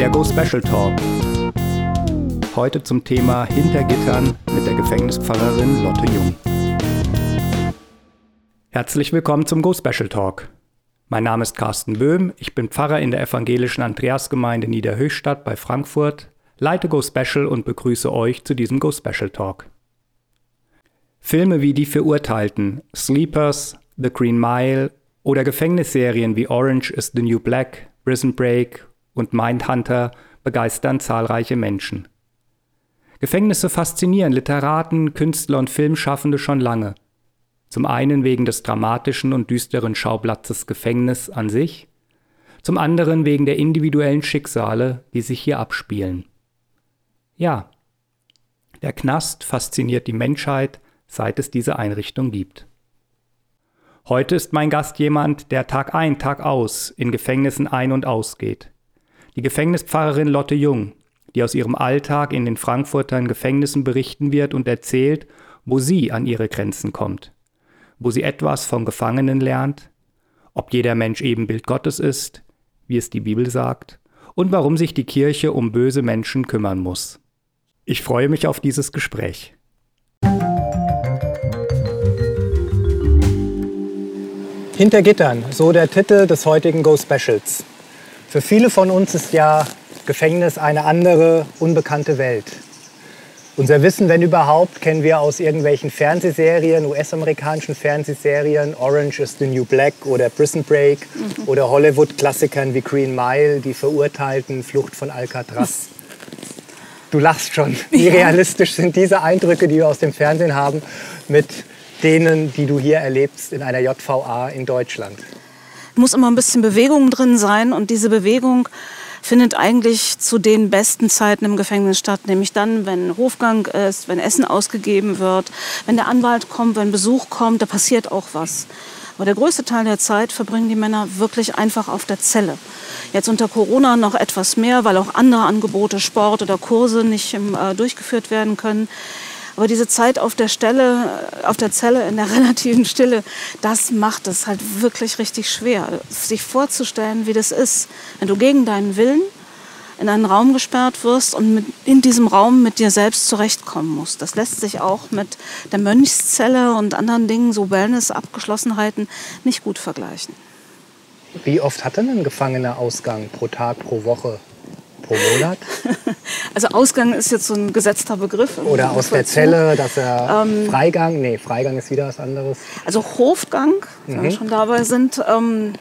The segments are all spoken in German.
Der Go Special Talk. Heute zum Thema Hintergittern mit der Gefängnispfarrerin Lotte Jung. Herzlich willkommen zum Go Special Talk. Mein Name ist Carsten Böhm, ich bin Pfarrer in der evangelischen Andreasgemeinde Niederhöchstadt bei Frankfurt, leite Go Special und begrüße euch zu diesem Go Special Talk. Filme wie Die Verurteilten, Sleepers, The Green Mile oder Gefängnisserien wie Orange is the New Black, Prison Break und Mindhunter begeistern zahlreiche Menschen. Gefängnisse faszinieren Literaten, Künstler und Filmschaffende schon lange. Zum einen wegen des dramatischen und düsteren Schauplatzes Gefängnis an sich, zum anderen wegen der individuellen Schicksale, die sich hier abspielen. Ja, der Knast fasziniert die Menschheit, seit es diese Einrichtung gibt. Heute ist mein Gast jemand, der Tag ein, Tag aus in Gefängnissen ein- und ausgeht. Die Gefängnispfarrerin Lotte Jung, die aus ihrem Alltag in den Frankfurter Gefängnissen berichten wird und erzählt, wo sie an ihre Grenzen kommt, wo sie etwas vom Gefangenen lernt, ob jeder Mensch Ebenbild Gottes ist, wie es die Bibel sagt, und warum sich die Kirche um böse Menschen kümmern muss. Ich freue mich auf dieses Gespräch. Hinter Gittern, so der Titel des heutigen Go Specials. Für viele von uns ist ja Gefängnis eine andere, unbekannte Welt. Unser Wissen, wenn überhaupt, kennen wir aus irgendwelchen Fernsehserien, US-amerikanischen Fernsehserien, Orange is the New Black oder Prison Break mhm. oder Hollywood-Klassikern wie Green Mile, Die Verurteilten, Flucht von Alcatraz. Du lachst schon. Wie ja. realistisch sind diese Eindrücke, die wir aus dem Fernsehen haben, mit denen, die du hier erlebst in einer JVA in Deutschland? Muss immer ein bisschen Bewegung drin sein und diese Bewegung findet eigentlich zu den besten Zeiten im Gefängnis statt, nämlich dann, wenn Hofgang ist, wenn Essen ausgegeben wird, wenn der Anwalt kommt, wenn Besuch kommt, da passiert auch was. Aber der größte Teil der Zeit verbringen die Männer wirklich einfach auf der Zelle. Jetzt unter Corona noch etwas mehr, weil auch andere Angebote, Sport oder Kurse nicht äh, durchgeführt werden können. Aber diese Zeit auf der Stelle, auf der Zelle in der relativen Stille, das macht es halt wirklich richtig schwer, sich vorzustellen, wie das ist, wenn du gegen deinen Willen in einen Raum gesperrt wirst und mit, in diesem Raum mit dir selbst zurechtkommen musst. Das lässt sich auch mit der Mönchszelle und anderen Dingen, so Wellness-Abgeschlossenheiten, nicht gut vergleichen. Wie oft hat denn ein Gefangener Ausgang pro Tag, pro Woche? Pro Monat? Also Ausgang ist jetzt so ein gesetzter Begriff. Oder aus der Zelle, dass er ähm, Freigang, nee, Freigang ist wieder was anderes. Also Hofgang, wenn mhm. wir schon dabei sind, ähm,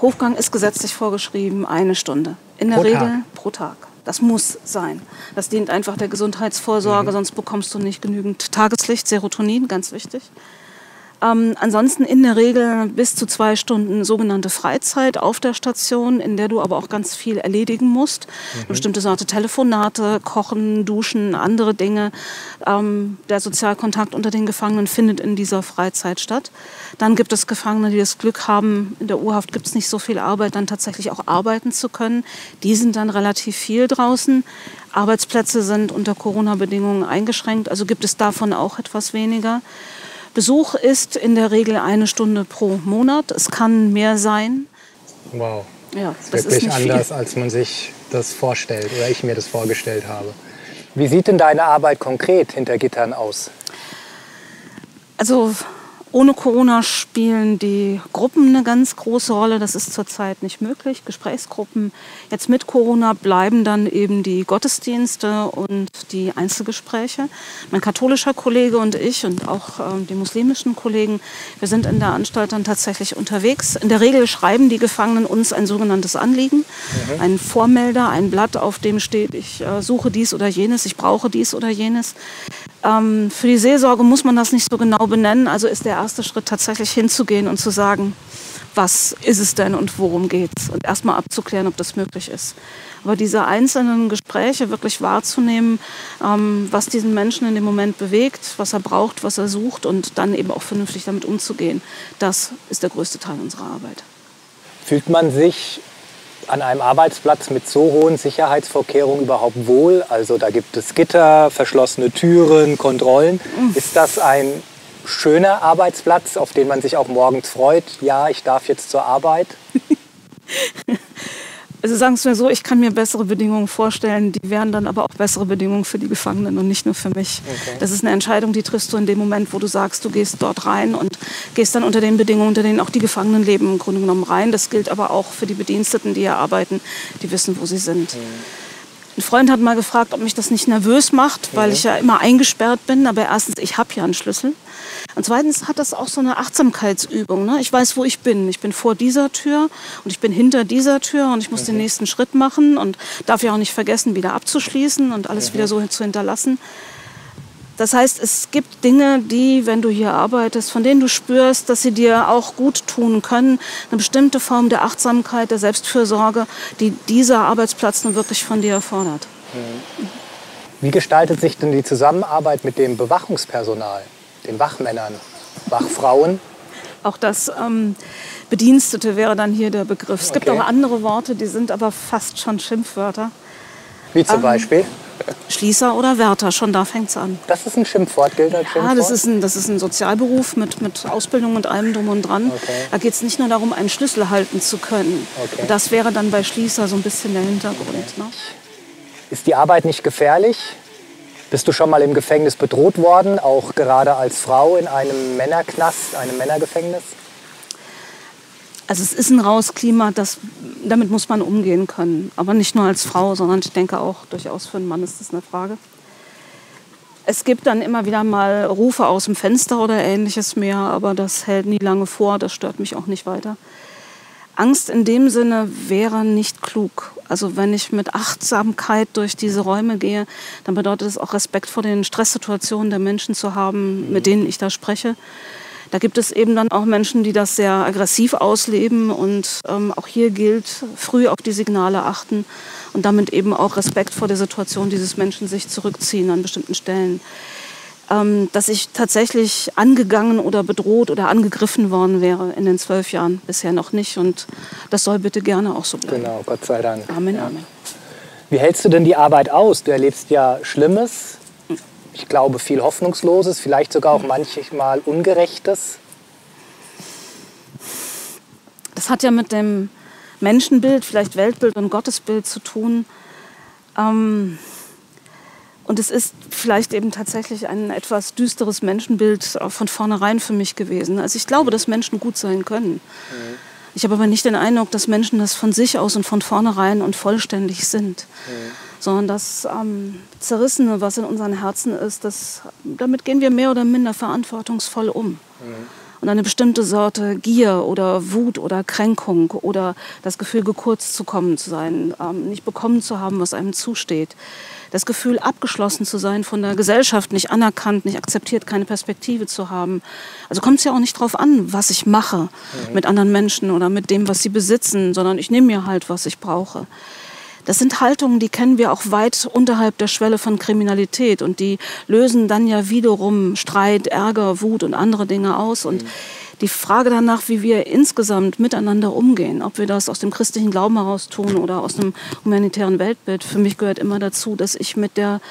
Hofgang ist gesetzlich vorgeschrieben, eine Stunde. In der pro Regel Tag. pro Tag. Das muss sein. Das dient einfach der Gesundheitsvorsorge, mhm. sonst bekommst du nicht genügend Tageslicht, Serotonin, ganz wichtig. Ähm, ansonsten in der Regel bis zu zwei Stunden sogenannte Freizeit auf der Station, in der du aber auch ganz viel erledigen musst. Mhm. Bestimmte Sorte Telefonate, Kochen, Duschen, andere Dinge. Ähm, der Sozialkontakt unter den Gefangenen findet in dieser Freizeit statt. Dann gibt es Gefangene, die das Glück haben, in der Urhaft gibt es nicht so viel Arbeit, dann tatsächlich auch arbeiten zu können. Die sind dann relativ viel draußen. Arbeitsplätze sind unter Corona-Bedingungen eingeschränkt, also gibt es davon auch etwas weniger. Besuch ist in der Regel eine Stunde pro Monat. Es kann mehr sein. Wow. Ja, das ist wirklich anders, viel. als man sich das vorstellt oder ich mir das vorgestellt habe. Wie sieht denn deine Arbeit konkret hinter Gittern aus? Also ohne Corona spielen die Gruppen eine ganz große Rolle. Das ist zurzeit nicht möglich. Gesprächsgruppen. Jetzt mit Corona bleiben dann eben die Gottesdienste und die Einzelgespräche. Mein katholischer Kollege und ich und auch äh, die muslimischen Kollegen, wir sind in der Anstalt dann tatsächlich unterwegs. In der Regel schreiben die Gefangenen uns ein sogenanntes Anliegen, mhm. ein Vormelder, ein Blatt, auf dem steht, ich äh, suche dies oder jenes, ich brauche dies oder jenes. Ähm, für die Seelsorge muss man das nicht so genau benennen. Also ist der erste Schritt tatsächlich hinzugehen und zu sagen, was ist es denn und worum geht es? Und erstmal abzuklären, ob das möglich ist. Aber diese einzelnen Gespräche wirklich wahrzunehmen, ähm, was diesen Menschen in dem Moment bewegt, was er braucht, was er sucht und dann eben auch vernünftig damit umzugehen, das ist der größte Teil unserer Arbeit. Fühlt man sich an einem Arbeitsplatz mit so hohen Sicherheitsvorkehrungen überhaupt wohl? Also da gibt es Gitter, verschlossene Türen, Kontrollen. Ist das ein schöner Arbeitsplatz, auf den man sich auch morgens freut? Ja, ich darf jetzt zur Arbeit. Also sagen Sie mir so, ich kann mir bessere Bedingungen vorstellen, die wären dann aber auch bessere Bedingungen für die Gefangenen und nicht nur für mich. Okay. Das ist eine Entscheidung, die triffst du in dem Moment, wo du sagst, du gehst dort rein und gehst dann unter den Bedingungen, unter denen auch die Gefangenen leben, im Grunde genommen rein. Das gilt aber auch für die Bediensteten, die hier arbeiten, die wissen, wo sie sind. Mhm. Ein Freund hat mal gefragt, ob mich das nicht nervös macht, weil mhm. ich ja immer eingesperrt bin. Aber erstens, ich habe ja einen Schlüssel. Und zweitens hat das auch so eine Achtsamkeitsübung. Ne? Ich weiß, wo ich bin. Ich bin vor dieser Tür und ich bin hinter dieser Tür und ich muss mhm. den nächsten Schritt machen und darf ja auch nicht vergessen, wieder abzuschließen und alles mhm. wieder so zu hinterlassen. Das heißt, es gibt Dinge, die, wenn du hier arbeitest, von denen du spürst, dass sie dir auch gut tun können. Eine bestimmte Form der Achtsamkeit, der Selbstfürsorge, die dieser Arbeitsplatz nun wirklich von dir erfordert. Mhm. Wie gestaltet sich denn die Zusammenarbeit mit dem Bewachungspersonal, den Wachmännern, Wachfrauen? Auch das ähm, Bedienstete wäre dann hier der Begriff. Es okay. gibt auch andere Worte, die sind aber fast schon Schimpfwörter. Wie zum ähm, Beispiel? Schließer oder Wärter, schon da fängt es an. Das ist ein Schimpfwort, gilt als Schimpfwort? Ja, das ist ein, das ist ein Sozialberuf mit, mit Ausbildung und allem drum und dran. Okay. Da geht es nicht nur darum, einen Schlüssel halten zu können. Okay. Das wäre dann bei Schließer so ein bisschen der Hintergrund. Ne? Ist die Arbeit nicht gefährlich? Bist du schon mal im Gefängnis bedroht worden, auch gerade als Frau in einem Männerknast, einem Männergefängnis? Also es ist ein raues Klima, das, damit muss man umgehen können. Aber nicht nur als Frau, sondern ich denke auch durchaus für einen Mann ist das eine Frage. Es gibt dann immer wieder mal Rufe aus dem Fenster oder ähnliches mehr, aber das hält nie lange vor, das stört mich auch nicht weiter. Angst in dem Sinne wäre nicht klug. Also wenn ich mit Achtsamkeit durch diese Räume gehe, dann bedeutet es auch Respekt vor den Stresssituationen der Menschen zu haben, mit denen ich da spreche. Da gibt es eben dann auch Menschen, die das sehr aggressiv ausleben und ähm, auch hier gilt, früh auf die Signale achten und damit eben auch Respekt vor der Situation dieses Menschen sich zurückziehen an bestimmten Stellen. Ähm, dass ich tatsächlich angegangen oder bedroht oder angegriffen worden wäre in den zwölf Jahren bisher noch nicht und das soll bitte gerne auch so bleiben. Genau, Gott sei Dank. Amen, ja. Amen. Wie hältst du denn die Arbeit aus? Du erlebst ja Schlimmes, ich glaube, viel Hoffnungsloses, vielleicht sogar auch manchmal Ungerechtes? Das hat ja mit dem Menschenbild, vielleicht Weltbild und Gottesbild zu tun. Ähm, und es ist vielleicht eben tatsächlich ein etwas düsteres Menschenbild von vornherein für mich gewesen. Also ich glaube, dass Menschen gut sein können. Mhm. Ich habe aber nicht den Eindruck, dass Menschen das von sich aus und von vornherein und vollständig sind. Mhm sondern das ähm, Zerrissene, was in unseren Herzen ist, das, damit gehen wir mehr oder minder verantwortungsvoll um. Mhm. Und eine bestimmte Sorte Gier oder Wut oder Kränkung oder das Gefühl, gekürzt zu kommen zu sein, ähm, nicht bekommen zu haben, was einem zusteht, das Gefühl, abgeschlossen zu sein von der Gesellschaft, nicht anerkannt, nicht akzeptiert, keine Perspektive zu haben. Also kommt es ja auch nicht darauf an, was ich mache mhm. mit anderen Menschen oder mit dem, was sie besitzen, sondern ich nehme mir halt, was ich brauche. Das sind Haltungen, die kennen wir auch weit unterhalb der Schwelle von Kriminalität und die lösen dann ja wiederum Streit, Ärger, Wut und andere Dinge aus und mhm. Die Frage danach, wie wir insgesamt miteinander umgehen, ob wir das aus dem christlichen Glauben heraus tun oder aus einem humanitären Weltbild, für mich gehört immer dazu, dass ich mit der,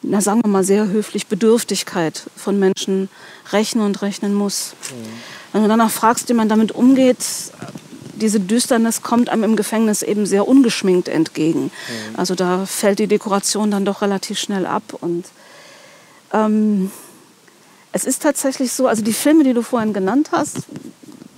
na sagen wir mal sehr höflich, Bedürftigkeit von Menschen rechnen und rechnen muss. Mhm. Wenn du danach fragst, wie man damit umgeht, diese Düsternis kommt einem im Gefängnis eben sehr ungeschminkt entgegen. Mhm. Also da fällt die Dekoration dann doch relativ schnell ab. Und ähm, es ist tatsächlich so, also die Filme, die du vorhin genannt hast,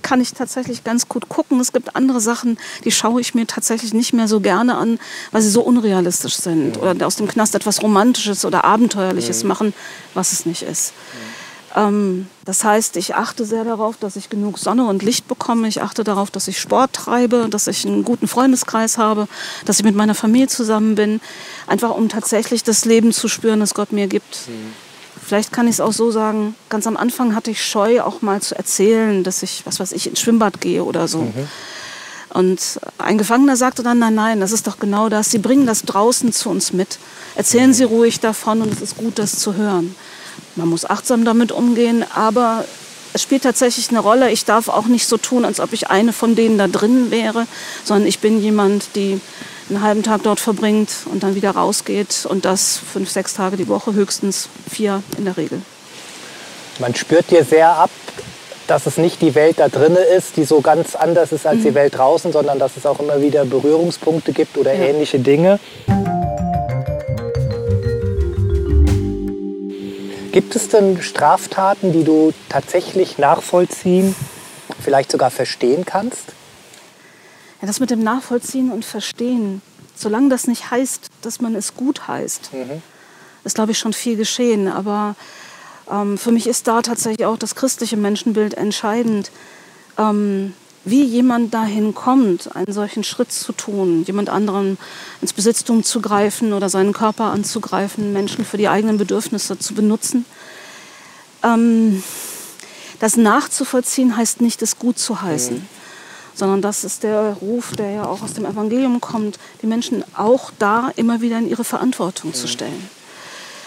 kann ich tatsächlich ganz gut gucken. Es gibt andere Sachen, die schaue ich mir tatsächlich nicht mehr so gerne an, weil sie so unrealistisch sind mhm. oder aus dem Knast etwas Romantisches oder Abenteuerliches mhm. machen, was es nicht ist. Mhm. Ähm, das heißt, ich achte sehr darauf, dass ich genug Sonne und Licht bekomme. Ich achte darauf, dass ich Sport treibe, dass ich einen guten Freundeskreis habe, dass ich mit meiner Familie zusammen bin. Einfach um tatsächlich das Leben zu spüren, das Gott mir gibt. Mhm. Vielleicht kann ich es auch so sagen, ganz am Anfang hatte ich Scheu, auch mal zu erzählen, dass ich, was weiß ich, ins Schwimmbad gehe oder so. Mhm. Und ein Gefangener sagte dann, nein, nein, das ist doch genau das. Sie bringen das draußen zu uns mit. Erzählen mhm. Sie ruhig davon und es ist gut, das zu hören. Man muss achtsam damit umgehen, aber es spielt tatsächlich eine Rolle. Ich darf auch nicht so tun, als ob ich eine von denen da drin wäre, sondern ich bin jemand, die einen halben Tag dort verbringt und dann wieder rausgeht und das fünf, sechs Tage die Woche, höchstens vier in der Regel. Man spürt dir sehr ab, dass es nicht die Welt da drinnen ist, die so ganz anders ist als mhm. die Welt draußen, sondern dass es auch immer wieder Berührungspunkte gibt oder ja. ähnliche Dinge. Gibt es denn Straftaten, die du tatsächlich nachvollziehen, vielleicht sogar verstehen kannst? Ja, das mit dem Nachvollziehen und Verstehen, solange das nicht heißt, dass man es gut heißt, mhm. ist, glaube ich, schon viel geschehen. Aber ähm, für mich ist da tatsächlich auch das christliche Menschenbild entscheidend. Ähm, wie jemand dahin kommt, einen solchen Schritt zu tun, jemand anderen ins Besitztum zu greifen oder seinen Körper anzugreifen, Menschen für die eigenen Bedürfnisse zu benutzen. Ähm, das nachzuvollziehen heißt nicht, es gut zu heißen, mhm. sondern das ist der Ruf, der ja auch aus dem Evangelium kommt, die Menschen auch da immer wieder in ihre Verantwortung mhm. zu stellen.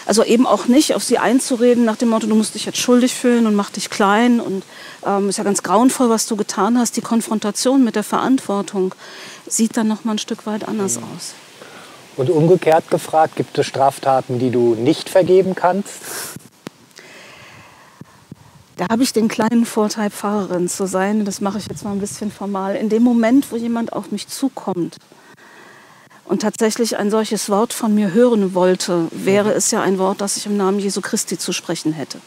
Also eben auch nicht auf sie einzureden nach dem Motto, du musst dich jetzt schuldig fühlen und mach dich klein und ähm, ist ja ganz grauenvoll, was du getan hast. Die Konfrontation mit der Verantwortung sieht dann noch mal ein Stück weit anders mhm. aus. Und umgekehrt gefragt, gibt es Straftaten, die du nicht vergeben kannst? Da habe ich den kleinen Vorteil, Pfarrerin zu sein. Das mache ich jetzt mal ein bisschen formal. In dem Moment, wo jemand auf mich zukommt und tatsächlich ein solches Wort von mir hören wollte, wäre mhm. es ja ein Wort, das ich im Namen Jesu Christi zu sprechen hätte.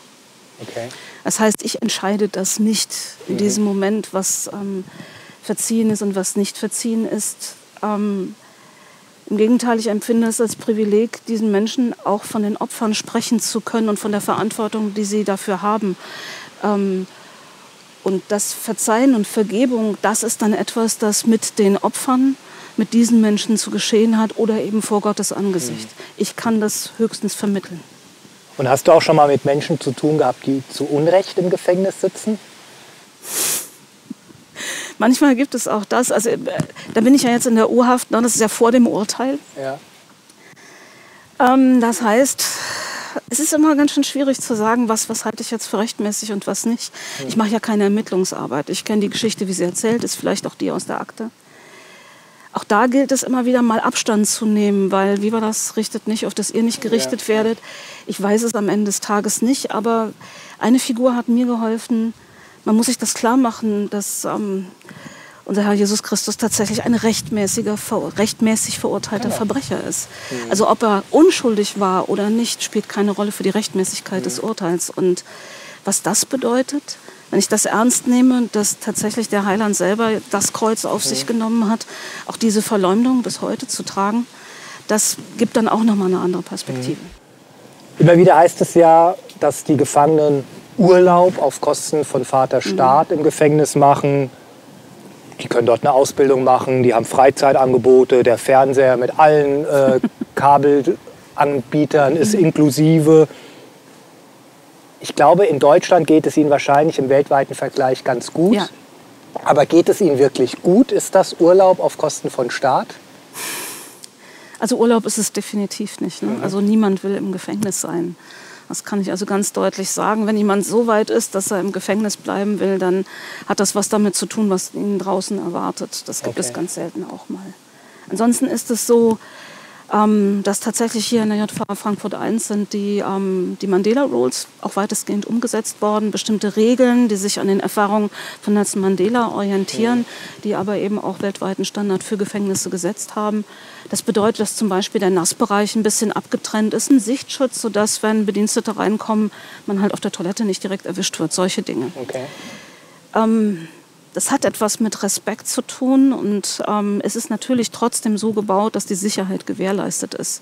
Okay. Das heißt, ich entscheide das nicht in mhm. diesem Moment, was ähm, verziehen ist und was nicht verziehen ist. Ähm, Im Gegenteil, ich empfinde es als Privileg, diesen Menschen auch von den Opfern sprechen zu können und von der Verantwortung, die sie dafür haben. Ähm, und das Verzeihen und Vergebung, das ist dann etwas, das mit den Opfern mit diesen Menschen zu geschehen hat oder eben vor Gottes Angesicht. Mhm. Ich kann das höchstens vermitteln. Und hast du auch schon mal mit Menschen zu tun gehabt, die zu Unrecht im Gefängnis sitzen? Manchmal gibt es auch das. Also äh, da bin ich ja jetzt in der Urhaft, ne? das ist ja vor dem Urteil. Ja. Ähm, das heißt, es ist immer ganz schön schwierig zu sagen, was, was halte ich jetzt für rechtmäßig und was nicht. Ich mache ja keine Ermittlungsarbeit. Ich kenne die Geschichte, wie sie erzählt ist, vielleicht auch die aus der Akte. Auch da gilt es immer wieder mal Abstand zu nehmen, weil wie war das, richtet nicht, auf das ihr nicht gerichtet ja. werdet. Ich weiß es am Ende des Tages nicht, aber eine Figur hat mir geholfen. Man muss sich das klar machen, dass ähm, unser Herr Jesus Christus tatsächlich ein rechtmäßiger, rechtmäßig verurteilter genau. Verbrecher ist. Mhm. Also ob er unschuldig war oder nicht, spielt keine Rolle für die Rechtmäßigkeit mhm. des Urteils. Und was das bedeutet, wenn ich das ernst nehme, dass tatsächlich der Heiland selber das Kreuz auf sich genommen hat, auch diese Verleumdung bis heute zu tragen, das gibt dann auch nochmal eine andere Perspektive. Mhm. Immer wieder heißt es ja, dass die Gefangenen Urlaub auf Kosten von Vater mhm. Staat mhm. im Gefängnis machen. Die können dort eine Ausbildung machen, die haben Freizeitangebote, der Fernseher mit allen äh, Kabelanbietern ist mhm. inklusive. Ich glaube, in Deutschland geht es Ihnen wahrscheinlich im weltweiten Vergleich ganz gut. Ja. Aber geht es Ihnen wirklich gut? Ist das Urlaub auf Kosten von Staat? Also Urlaub ist es definitiv nicht. Ne? Mhm. Also niemand will im Gefängnis sein. Das kann ich also ganz deutlich sagen. Wenn jemand so weit ist, dass er im Gefängnis bleiben will, dann hat das was damit zu tun, was ihn draußen erwartet. Das gibt okay. es ganz selten auch mal. Ansonsten ist es so, ähm, dass tatsächlich hier in der JVA Frankfurt 1 sind die, ähm, die Mandela Rules auch weitestgehend umgesetzt worden. Bestimmte Regeln, die sich an den Erfahrungen von Nelson Mandela orientieren, die aber eben auch weltweiten Standard für Gefängnisse gesetzt haben. Das bedeutet, dass zum Beispiel der Nassbereich ein bisschen abgetrennt ist, ein Sichtschutz, sodass, wenn Bedienstete reinkommen, man halt auf der Toilette nicht direkt erwischt wird. Solche Dinge. Okay. Ähm, das hat etwas mit Respekt zu tun und ähm, es ist natürlich trotzdem so gebaut, dass die Sicherheit gewährleistet ist.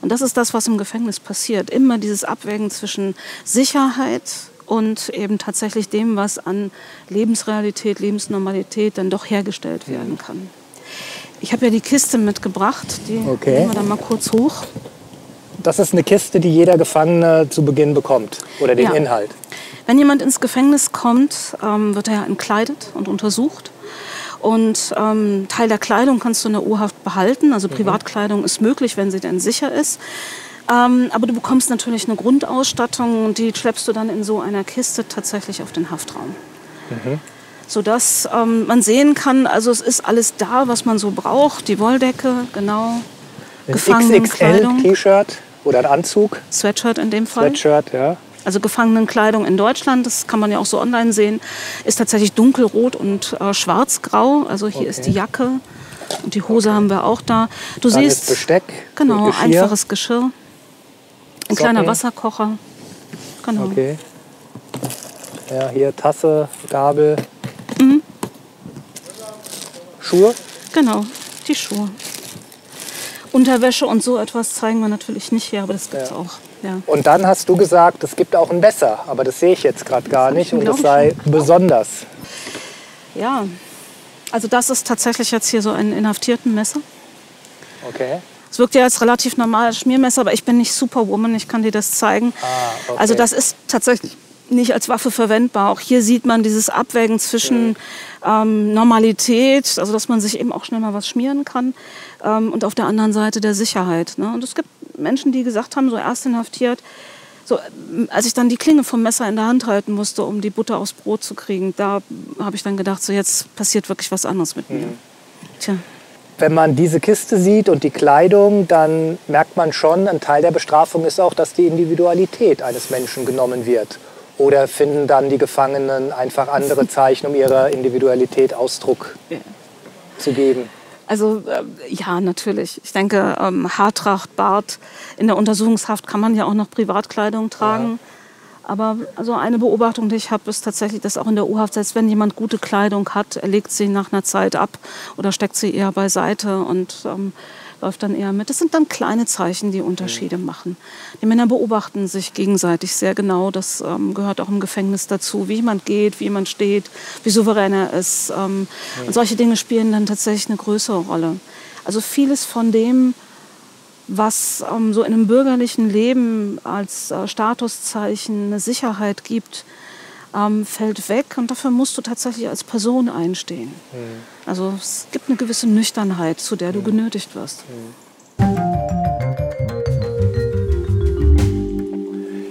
Und das ist das, was im Gefängnis passiert. Immer dieses Abwägen zwischen Sicherheit und eben tatsächlich dem, was an Lebensrealität, Lebensnormalität dann doch hergestellt werden kann. Ich habe ja die Kiste mitgebracht, die okay. nehmen wir dann mal kurz hoch. Das ist eine Kiste, die jeder Gefangene zu Beginn bekommt oder den ja. Inhalt. Wenn jemand ins Gefängnis kommt, ähm, wird er entkleidet und untersucht. Und ähm, Teil der Kleidung kannst du in der U-Haft behalten. Also mhm. Privatkleidung ist möglich, wenn sie denn sicher ist. Ähm, aber du bekommst natürlich eine Grundausstattung und die schleppst du dann in so einer Kiste tatsächlich auf den Haftraum. Mhm. Sodass ähm, man sehen kann, also es ist alles da, was man so braucht. Die Wolldecke, genau. Ein XXL-T-Shirt oder ein Anzug. Sweatshirt in dem Fall. Sweatshirt, ja. Also Gefangenenkleidung in Deutschland, das kann man ja auch so online sehen, ist tatsächlich dunkelrot und äh, schwarzgrau. Also hier okay. ist die Jacke und die Hose okay. haben wir auch da. Du Dann siehst Besteck, genau Geschirr. einfaches Geschirr, ein Socken. kleiner Wasserkocher. Genau. Okay. Ja, hier Tasse, Gabel. Mhm. Schuhe? Genau, die Schuhe. Unterwäsche und so etwas zeigen wir natürlich nicht hier, aber das gibt es ja. auch. Ja. Und dann hast du gesagt, es gibt auch ein Messer, aber das sehe ich jetzt gerade gar nicht und das sei schon. besonders. Ja, also das ist tatsächlich jetzt hier so ein inhaftierten Messer. Okay. Es wirkt ja als relativ normales Schmiermesser, aber ich bin nicht Superwoman, ich kann dir das zeigen. Ah, okay. Also das ist tatsächlich nicht als Waffe verwendbar. Auch hier sieht man dieses Abwägen zwischen ähm, Normalität, also dass man sich eben auch schnell mal was schmieren kann, ähm, und auf der anderen Seite der Sicherheit. Ne? Und es gibt Menschen, die gesagt haben, so erst inhaftiert, so, als ich dann die Klinge vom Messer in der Hand halten musste, um die Butter aufs Brot zu kriegen, da habe ich dann gedacht, so jetzt passiert wirklich was anderes mit mir. Mhm. Tja. Wenn man diese Kiste sieht und die Kleidung, dann merkt man schon, ein Teil der Bestrafung ist auch, dass die Individualität eines Menschen genommen wird. Oder finden dann die Gefangenen einfach andere Zeichen, um ihrer Individualität Ausdruck ja. zu geben? Also äh, ja, natürlich. Ich denke, ähm, Haartracht, Bart, in der Untersuchungshaft kann man ja auch noch Privatkleidung tragen. Ja. Aber also eine Beobachtung, die ich habe, ist tatsächlich, dass auch in der U-Haft, selbst wenn jemand gute Kleidung hat, er legt sie nach einer Zeit ab oder steckt sie eher beiseite. Und ähm, läuft dann eher mit. Das sind dann kleine Zeichen, die Unterschiede mhm. machen. Die Männer beobachten sich gegenseitig sehr genau. Das ähm, gehört auch im Gefängnis dazu, wie jemand geht, wie jemand steht, wie souverän er ist. Ähm, mhm. Und solche Dinge spielen dann tatsächlich eine größere Rolle. Also vieles von dem, was ähm, so in einem bürgerlichen Leben als äh, Statuszeichen eine Sicherheit gibt, ähm, fällt weg und dafür musst du tatsächlich als Person einstehen. Mhm. Also es gibt eine gewisse Nüchternheit, zu der du mhm. genötigt wirst. Mhm.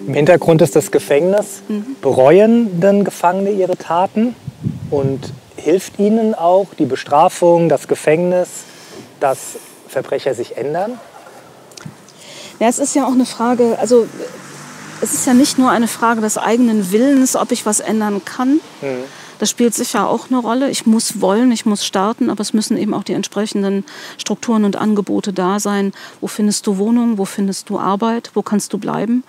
Im Hintergrund ist das Gefängnis. Mhm. Bereuen denn Gefangene ihre Taten? Und hilft ihnen auch die Bestrafung, das Gefängnis, dass Verbrecher sich ändern? Ja, es ist ja auch eine Frage, also es ist ja nicht nur eine Frage des eigenen Willens, ob ich was ändern kann. Mhm. Das spielt sicher auch eine Rolle. Ich muss wollen, ich muss starten, aber es müssen eben auch die entsprechenden Strukturen und Angebote da sein. Wo findest du Wohnung? Wo findest du Arbeit? Wo kannst du bleiben?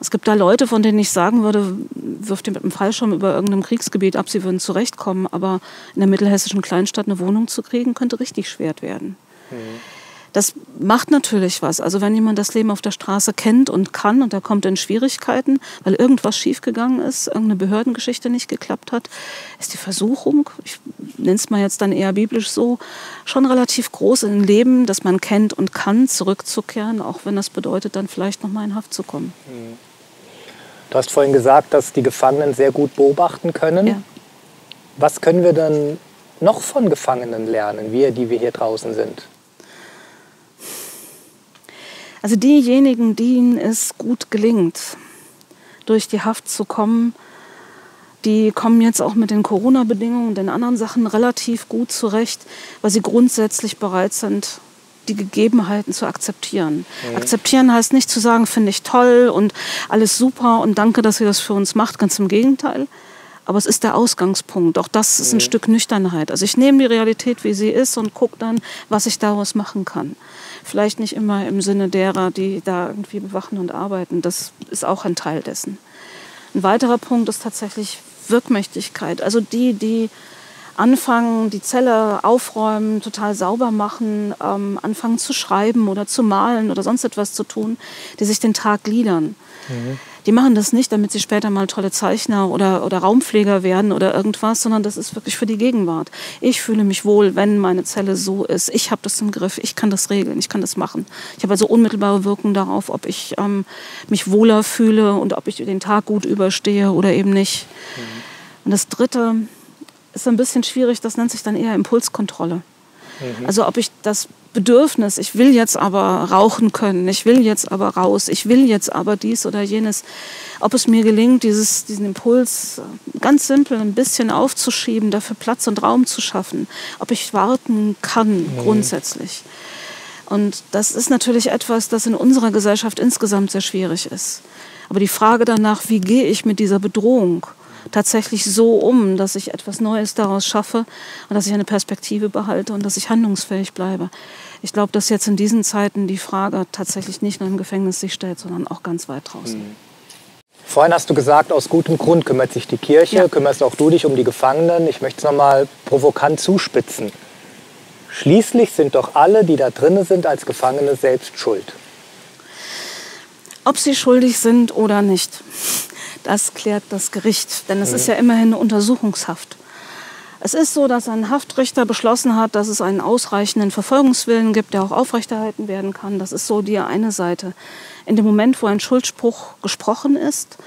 Es gibt da Leute, von denen ich sagen würde, wirft ihr mit einem Fallschirm über irgendeinem Kriegsgebiet ab, sie würden zurechtkommen. Aber in der mittelhessischen Kleinstadt eine Wohnung zu kriegen, könnte richtig schwer werden. Mhm das macht natürlich was. Also wenn jemand das Leben auf der Straße kennt und kann und er kommt in Schwierigkeiten, weil irgendwas schiefgegangen ist, irgendeine Behördengeschichte nicht geklappt hat, ist die Versuchung, ich nenne es mal jetzt dann eher biblisch so, schon relativ groß in ein Leben, das man kennt und kann, zurückzukehren, auch wenn das bedeutet, dann vielleicht nochmal in Haft zu kommen. Du hast vorhin gesagt, dass die Gefangenen sehr gut beobachten können. Ja. Was können wir dann noch von Gefangenen lernen, wir, die wir hier draußen sind? Also diejenigen, denen es gut gelingt, durch die Haft zu kommen, die kommen jetzt auch mit den Corona-Bedingungen und den anderen Sachen relativ gut zurecht, weil sie grundsätzlich bereit sind, die Gegebenheiten zu akzeptieren. Mhm. Akzeptieren heißt nicht zu sagen, finde ich toll und alles super und danke, dass ihr das für uns macht. Ganz im Gegenteil. Aber es ist der Ausgangspunkt. Auch das ist ein mhm. Stück Nüchternheit. Also ich nehme die Realität, wie sie ist und gucke dann, was ich daraus machen kann. Vielleicht nicht immer im Sinne derer, die da irgendwie bewachen und arbeiten. Das ist auch ein Teil dessen. Ein weiterer Punkt ist tatsächlich Wirkmächtigkeit. Also die, die anfangen, die Zelle aufräumen, total sauber machen, ähm, anfangen zu schreiben oder zu malen oder sonst etwas zu tun, die sich den Tag gliedern. Mhm die machen das nicht, damit sie später mal tolle Zeichner oder, oder Raumpfleger werden oder irgendwas, sondern das ist wirklich für die Gegenwart. Ich fühle mich wohl, wenn meine Zelle so ist. Ich habe das im Griff, ich kann das regeln, ich kann das machen. Ich habe also unmittelbare Wirkung darauf, ob ich ähm, mich wohler fühle und ob ich den Tag gut überstehe oder eben nicht. Mhm. Und das Dritte ist ein bisschen schwierig, das nennt sich dann eher Impulskontrolle. Mhm. Also ob ich das Bedürfnis, ich will jetzt aber rauchen können, ich will jetzt aber raus, ich will jetzt aber dies oder jenes. Ob es mir gelingt, dieses, diesen Impuls ganz simpel ein bisschen aufzuschieben, dafür Platz und Raum zu schaffen. Ob ich warten kann mhm. grundsätzlich. Und das ist natürlich etwas, das in unserer Gesellschaft insgesamt sehr schwierig ist. Aber die Frage danach, wie gehe ich mit dieser Bedrohung tatsächlich so um, dass ich etwas Neues daraus schaffe und dass ich eine Perspektive behalte und dass ich handlungsfähig bleibe. Ich glaube, dass jetzt in diesen Zeiten die Frage tatsächlich nicht nur im Gefängnis sich stellt, sondern auch ganz weit draußen. Mhm. Vorhin hast du gesagt, aus gutem Grund kümmert sich die Kirche, ja. kümmerst auch du dich um die Gefangenen. Ich möchte es nochmal provokant zuspitzen. Schließlich sind doch alle, die da drinnen sind, als Gefangene selbst schuld. Ob sie schuldig sind oder nicht, das klärt das Gericht. Denn es mhm. ist ja immerhin eine Untersuchungshaft. Es ist so, dass ein Haftrichter beschlossen hat, dass es einen ausreichenden Verfolgungswillen gibt, der auch aufrechterhalten werden kann. Das ist so die eine Seite. In dem Moment, wo ein Schuldspruch gesprochen ist,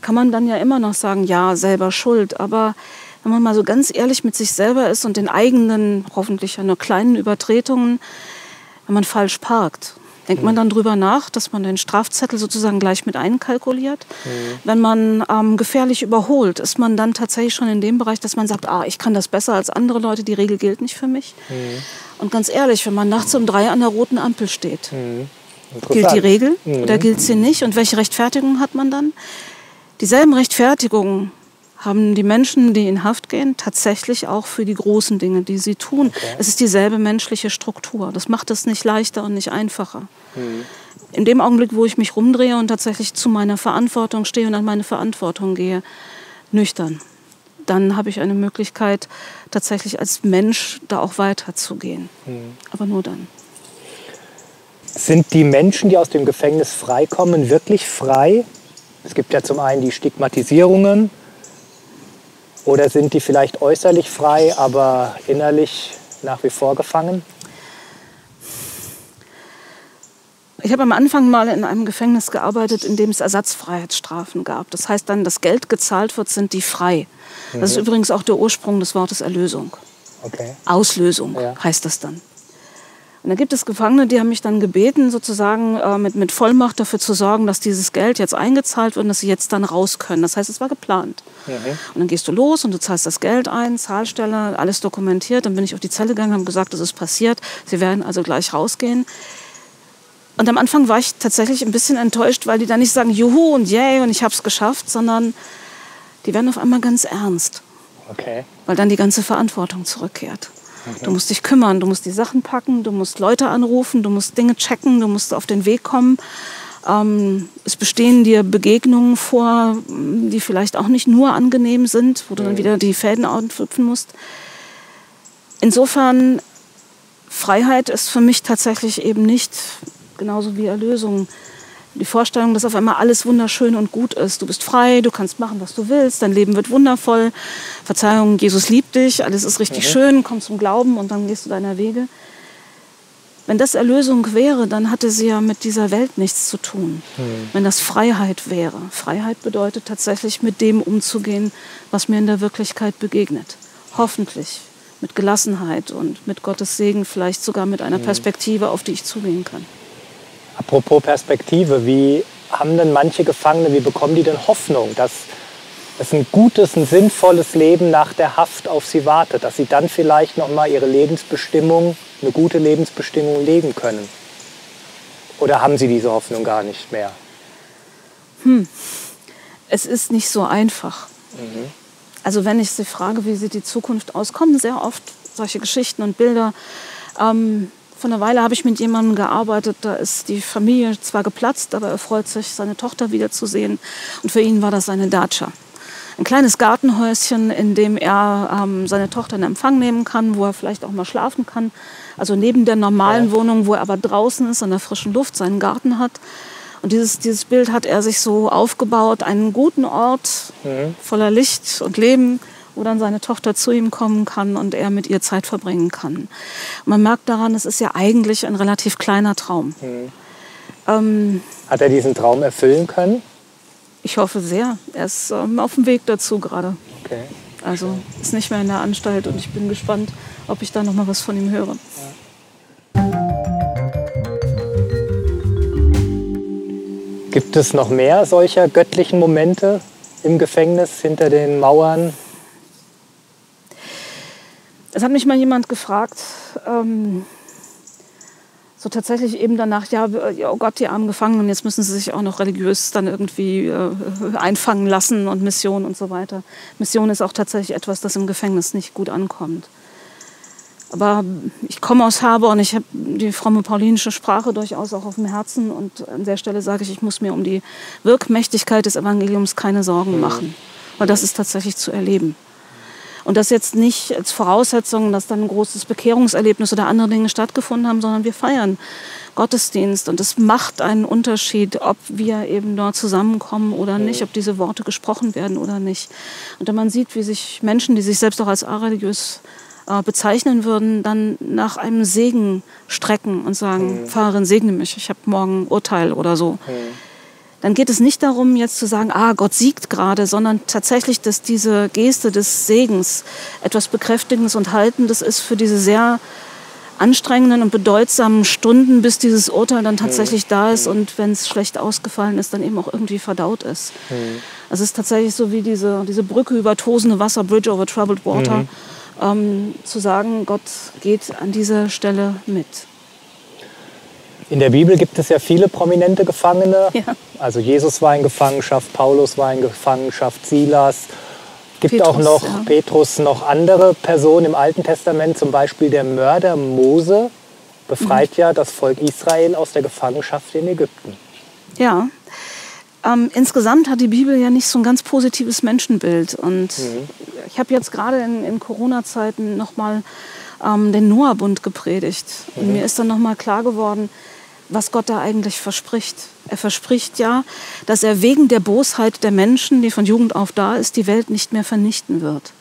kann man dann ja immer noch sagen, ja, selber schuld. Aber wenn man mal so ganz ehrlich mit sich selber ist und den eigenen, hoffentlich ja nur kleinen Übertretungen, wenn man falsch parkt, denkt man mhm. dann drüber nach, dass man den Strafzettel sozusagen gleich mit einkalkuliert. Mhm. Wenn man ähm, gefährlich überholt, ist man dann tatsächlich schon in dem Bereich, dass man sagt, ah, ich kann das besser als andere Leute, die Regel gilt nicht für mich. Mhm. Und ganz ehrlich, wenn man nachts um drei an der roten Ampel steht, mhm. gilt die Regel mhm. oder gilt sie nicht? Und welche Rechtfertigung hat man dann? Dieselben Rechtfertigungen haben die Menschen, die in Haft gehen, tatsächlich auch für die großen Dinge, die sie tun. Okay. Es ist dieselbe menschliche Struktur. Das macht es nicht leichter und nicht einfacher. Mhm. In dem Augenblick, wo ich mich rumdrehe und tatsächlich zu meiner Verantwortung stehe und an meine Verantwortung gehe, nüchtern, dann habe ich eine Möglichkeit, tatsächlich als Mensch da auch weiterzugehen. Mhm. Aber nur dann. Sind die Menschen, die aus dem Gefängnis freikommen, wirklich frei? Es gibt ja zum einen die Stigmatisierungen, oder sind die vielleicht äußerlich frei, aber innerlich nach wie vor gefangen? Ich habe am Anfang mal in einem Gefängnis gearbeitet, in dem es Ersatzfreiheitsstrafen gab. Das heißt dann, das Geld gezahlt wird, sind die frei. Das mhm. ist übrigens auch der Ursprung des Wortes Erlösung. Okay. Auslösung ja. heißt das dann. Und da gibt es Gefangene, die haben mich dann gebeten, sozusagen äh, mit, mit Vollmacht dafür zu sorgen, dass dieses Geld jetzt eingezahlt wird und dass sie jetzt dann raus können. Das heißt, es war geplant. Mhm. Und dann gehst du los und du zahlst das Geld ein, Zahlstelle, alles dokumentiert. Dann bin ich auf die Zelle gegangen, habe gesagt, das ist passiert. Sie werden also gleich rausgehen. Und am Anfang war ich tatsächlich ein bisschen enttäuscht, weil die dann nicht sagen, juhu und yay und ich habe es geschafft, sondern die werden auf einmal ganz ernst. Okay. Weil dann die ganze Verantwortung zurückkehrt. Du musst dich kümmern, du musst die Sachen packen, du musst Leute anrufen, du musst Dinge checken, du musst auf den Weg kommen. Ähm, es bestehen dir Begegnungen vor, die vielleicht auch nicht nur angenehm sind, wo du dann wieder die Fäden aufhüpfen musst. Insofern, Freiheit ist für mich tatsächlich eben nicht genauso wie Erlösung die Vorstellung, dass auf einmal alles wunderschön und gut ist. Du bist frei, du kannst machen, was du willst, dein Leben wird wundervoll. Verzeihung, Jesus liebt dich, alles ist richtig mhm. schön, komm zum Glauben und dann gehst du deiner Wege. Wenn das Erlösung wäre, dann hatte sie ja mit dieser Welt nichts zu tun. Mhm. Wenn das Freiheit wäre. Freiheit bedeutet tatsächlich mit dem umzugehen, was mir in der Wirklichkeit begegnet. Hoffentlich mit Gelassenheit und mit Gottes Segen, vielleicht sogar mit einer mhm. Perspektive, auf die ich zugehen kann. Apropos Perspektive, wie haben denn manche Gefangene, wie bekommen die denn Hoffnung, dass es ein gutes, ein sinnvolles Leben nach der Haft auf sie wartet, dass sie dann vielleicht noch mal ihre Lebensbestimmung, eine gute Lebensbestimmung leben können? Oder haben sie diese Hoffnung gar nicht mehr? Hm. Es ist nicht so einfach. Mhm. Also wenn ich sie frage, wie sieht die Zukunft aus, kommen sehr oft solche Geschichten und Bilder. Ähm, vor einer Weile habe ich mit jemandem gearbeitet, da ist die Familie zwar geplatzt, aber er freut sich, seine Tochter wiederzusehen. Und für ihn war das seine Dacia. Ein kleines Gartenhäuschen, in dem er ähm, seine Tochter in Empfang nehmen kann, wo er vielleicht auch mal schlafen kann. Also neben der normalen ja. Wohnung, wo er aber draußen ist, an der frischen Luft, seinen Garten hat. Und dieses, dieses Bild hat er sich so aufgebaut, einen guten Ort mhm. voller Licht und Leben, wo dann seine Tochter zu ihm kommen kann und er mit ihr Zeit verbringen kann. Man merkt daran, es ist ja eigentlich ein relativ kleiner Traum. Mhm. Ähm, Hat er diesen Traum erfüllen können? Ich hoffe sehr. Er ist ähm, auf dem Weg dazu gerade. Okay. Also ist nicht mehr in der Anstalt und ich bin gespannt, ob ich da noch mal was von ihm höre. Gibt es noch mehr solcher göttlichen Momente im Gefängnis hinter den Mauern, es hat mich mal jemand gefragt, ähm, so tatsächlich eben danach, ja, oh Gott, die armen Gefangenen, jetzt müssen sie sich auch noch religiös dann irgendwie äh, einfangen lassen und Mission und so weiter. Mission ist auch tatsächlich etwas, das im Gefängnis nicht gut ankommt. Aber ich komme aus Herborn, ich habe die fromme paulinische Sprache durchaus auch auf dem Herzen und an der Stelle sage ich, ich muss mir um die Wirkmächtigkeit des Evangeliums keine Sorgen mhm. machen, weil das ist tatsächlich zu erleben. Und das jetzt nicht als Voraussetzung, dass dann ein großes Bekehrungserlebnis oder andere Dinge stattgefunden haben, sondern wir feiern Gottesdienst. Und es macht einen Unterschied, ob wir eben dort zusammenkommen oder nicht, ob diese Worte gesprochen werden oder nicht. Und wenn man sieht, wie sich Menschen, die sich selbst auch als areligiös äh, bezeichnen würden, dann nach einem Segen strecken und sagen, mhm. Pfarrerin, segne mich, ich habe morgen Urteil oder so. Mhm dann geht es nicht darum, jetzt zu sagen, ah, Gott siegt gerade, sondern tatsächlich, dass diese Geste des Segens etwas Bekräftigendes und Haltendes ist für diese sehr anstrengenden und bedeutsamen Stunden, bis dieses Urteil dann tatsächlich da ist und wenn es schlecht ausgefallen ist, dann eben auch irgendwie verdaut ist. Mhm. Es ist tatsächlich so wie diese, diese Brücke über tosende Wasser, Bridge over Troubled Water, mhm. ähm, zu sagen, Gott geht an dieser Stelle mit. In der Bibel gibt es ja viele prominente Gefangene. Ja. Also Jesus war in Gefangenschaft, Paulus war in Gefangenschaft, Silas. Gibt Petrus, auch noch ja. Petrus noch andere Personen im Alten Testament, zum Beispiel der Mörder Mose befreit mhm. ja das Volk Israel aus der Gefangenschaft in Ägypten. Ja. Ähm, insgesamt hat die Bibel ja nicht so ein ganz positives Menschenbild. Und mhm. ich habe jetzt gerade in, in Corona-Zeiten nochmal ähm, den Noah-Bund gepredigt. Mhm. Und mir ist dann nochmal klar geworden, was Gott da eigentlich verspricht. Er verspricht ja, dass er wegen der Bosheit der Menschen, die von Jugend auf da ist, die Welt nicht mehr vernichten wird.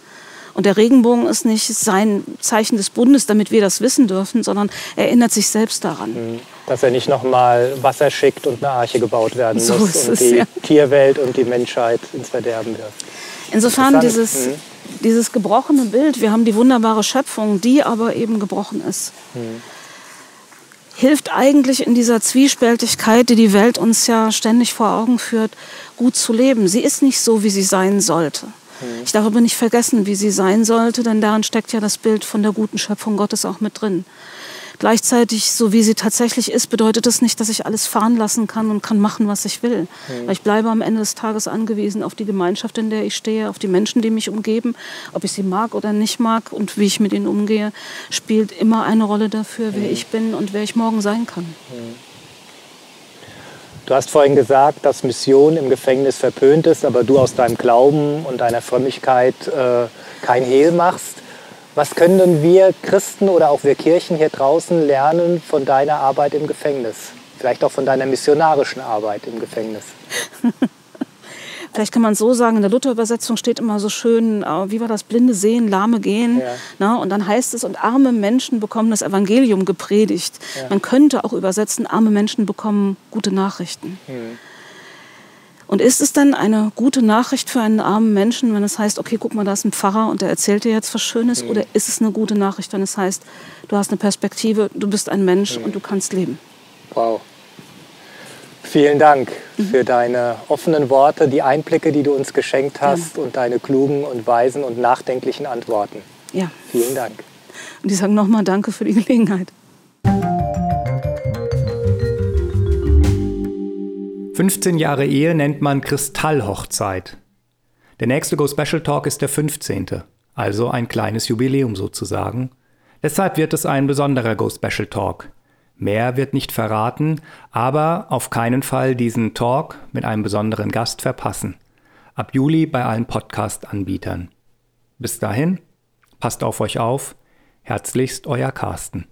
Und der Regenbogen ist nicht sein Zeichen des Bundes, damit wir das wissen dürfen, sondern er erinnert sich selbst daran. Mhm. Dass er nicht nochmal Wasser schickt und eine Arche gebaut werden so muss und es, die ja. Tierwelt und die Menschheit ins Verderben wirft. Insofern dieses, mhm. dieses gebrochene Bild, wir haben die wunderbare Schöpfung, die aber eben gebrochen ist. Mhm hilft eigentlich in dieser Zwiespältigkeit, die die Welt uns ja ständig vor Augen führt, gut zu leben. Sie ist nicht so, wie sie sein sollte. Mhm. Ich darf aber nicht vergessen, wie sie sein sollte, denn darin steckt ja das Bild von der guten Schöpfung Gottes auch mit drin. Gleichzeitig, so wie sie tatsächlich ist, bedeutet das nicht, dass ich alles fahren lassen kann und kann machen, was ich will. Mhm. Weil ich bleibe am Ende des Tages angewiesen auf die Gemeinschaft, in der ich stehe, auf die Menschen, die mich umgeben. Ob ich sie mag oder nicht mag und wie ich mit ihnen umgehe, spielt immer eine Rolle dafür, wer mhm. ich bin und wer ich morgen sein kann. Mhm. Du hast vorhin gesagt, dass Mission im Gefängnis verpönt ist, aber du aus deinem Glauben und deiner Frömmigkeit äh, kein Hehl machst. Was können denn wir Christen oder auch wir Kirchen hier draußen lernen von deiner Arbeit im Gefängnis? Vielleicht auch von deiner missionarischen Arbeit im Gefängnis? Vielleicht kann man es so sagen, in der Luther-Übersetzung steht immer so schön, äh, wie war das, Blinde sehen, Lahme gehen. Ja. Na, und dann heißt es, und arme Menschen bekommen das Evangelium gepredigt. Ja. Man könnte auch übersetzen, arme Menschen bekommen gute Nachrichten. Mhm. Und ist es dann eine gute Nachricht für einen armen Menschen, wenn es heißt, okay, guck mal, da ist ein Pfarrer und der erzählt dir jetzt was Schönes? Mhm. Oder ist es eine gute Nachricht, wenn es heißt, du hast eine Perspektive, du bist ein Mensch mhm. und du kannst leben? Wow. Vielen Dank mhm. für deine offenen Worte, die Einblicke, die du uns geschenkt hast ja. und deine klugen und weisen und nachdenklichen Antworten. Ja. Vielen Dank. Und ich sage nochmal Danke für die Gelegenheit. 15 Jahre Ehe nennt man Kristallhochzeit. Der nächste Go Special Talk ist der 15., also ein kleines Jubiläum sozusagen. Deshalb wird es ein besonderer Go Special Talk. Mehr wird nicht verraten, aber auf keinen Fall diesen Talk mit einem besonderen Gast verpassen. Ab Juli bei allen Podcast-Anbietern. Bis dahin, passt auf euch auf. Herzlichst euer Carsten.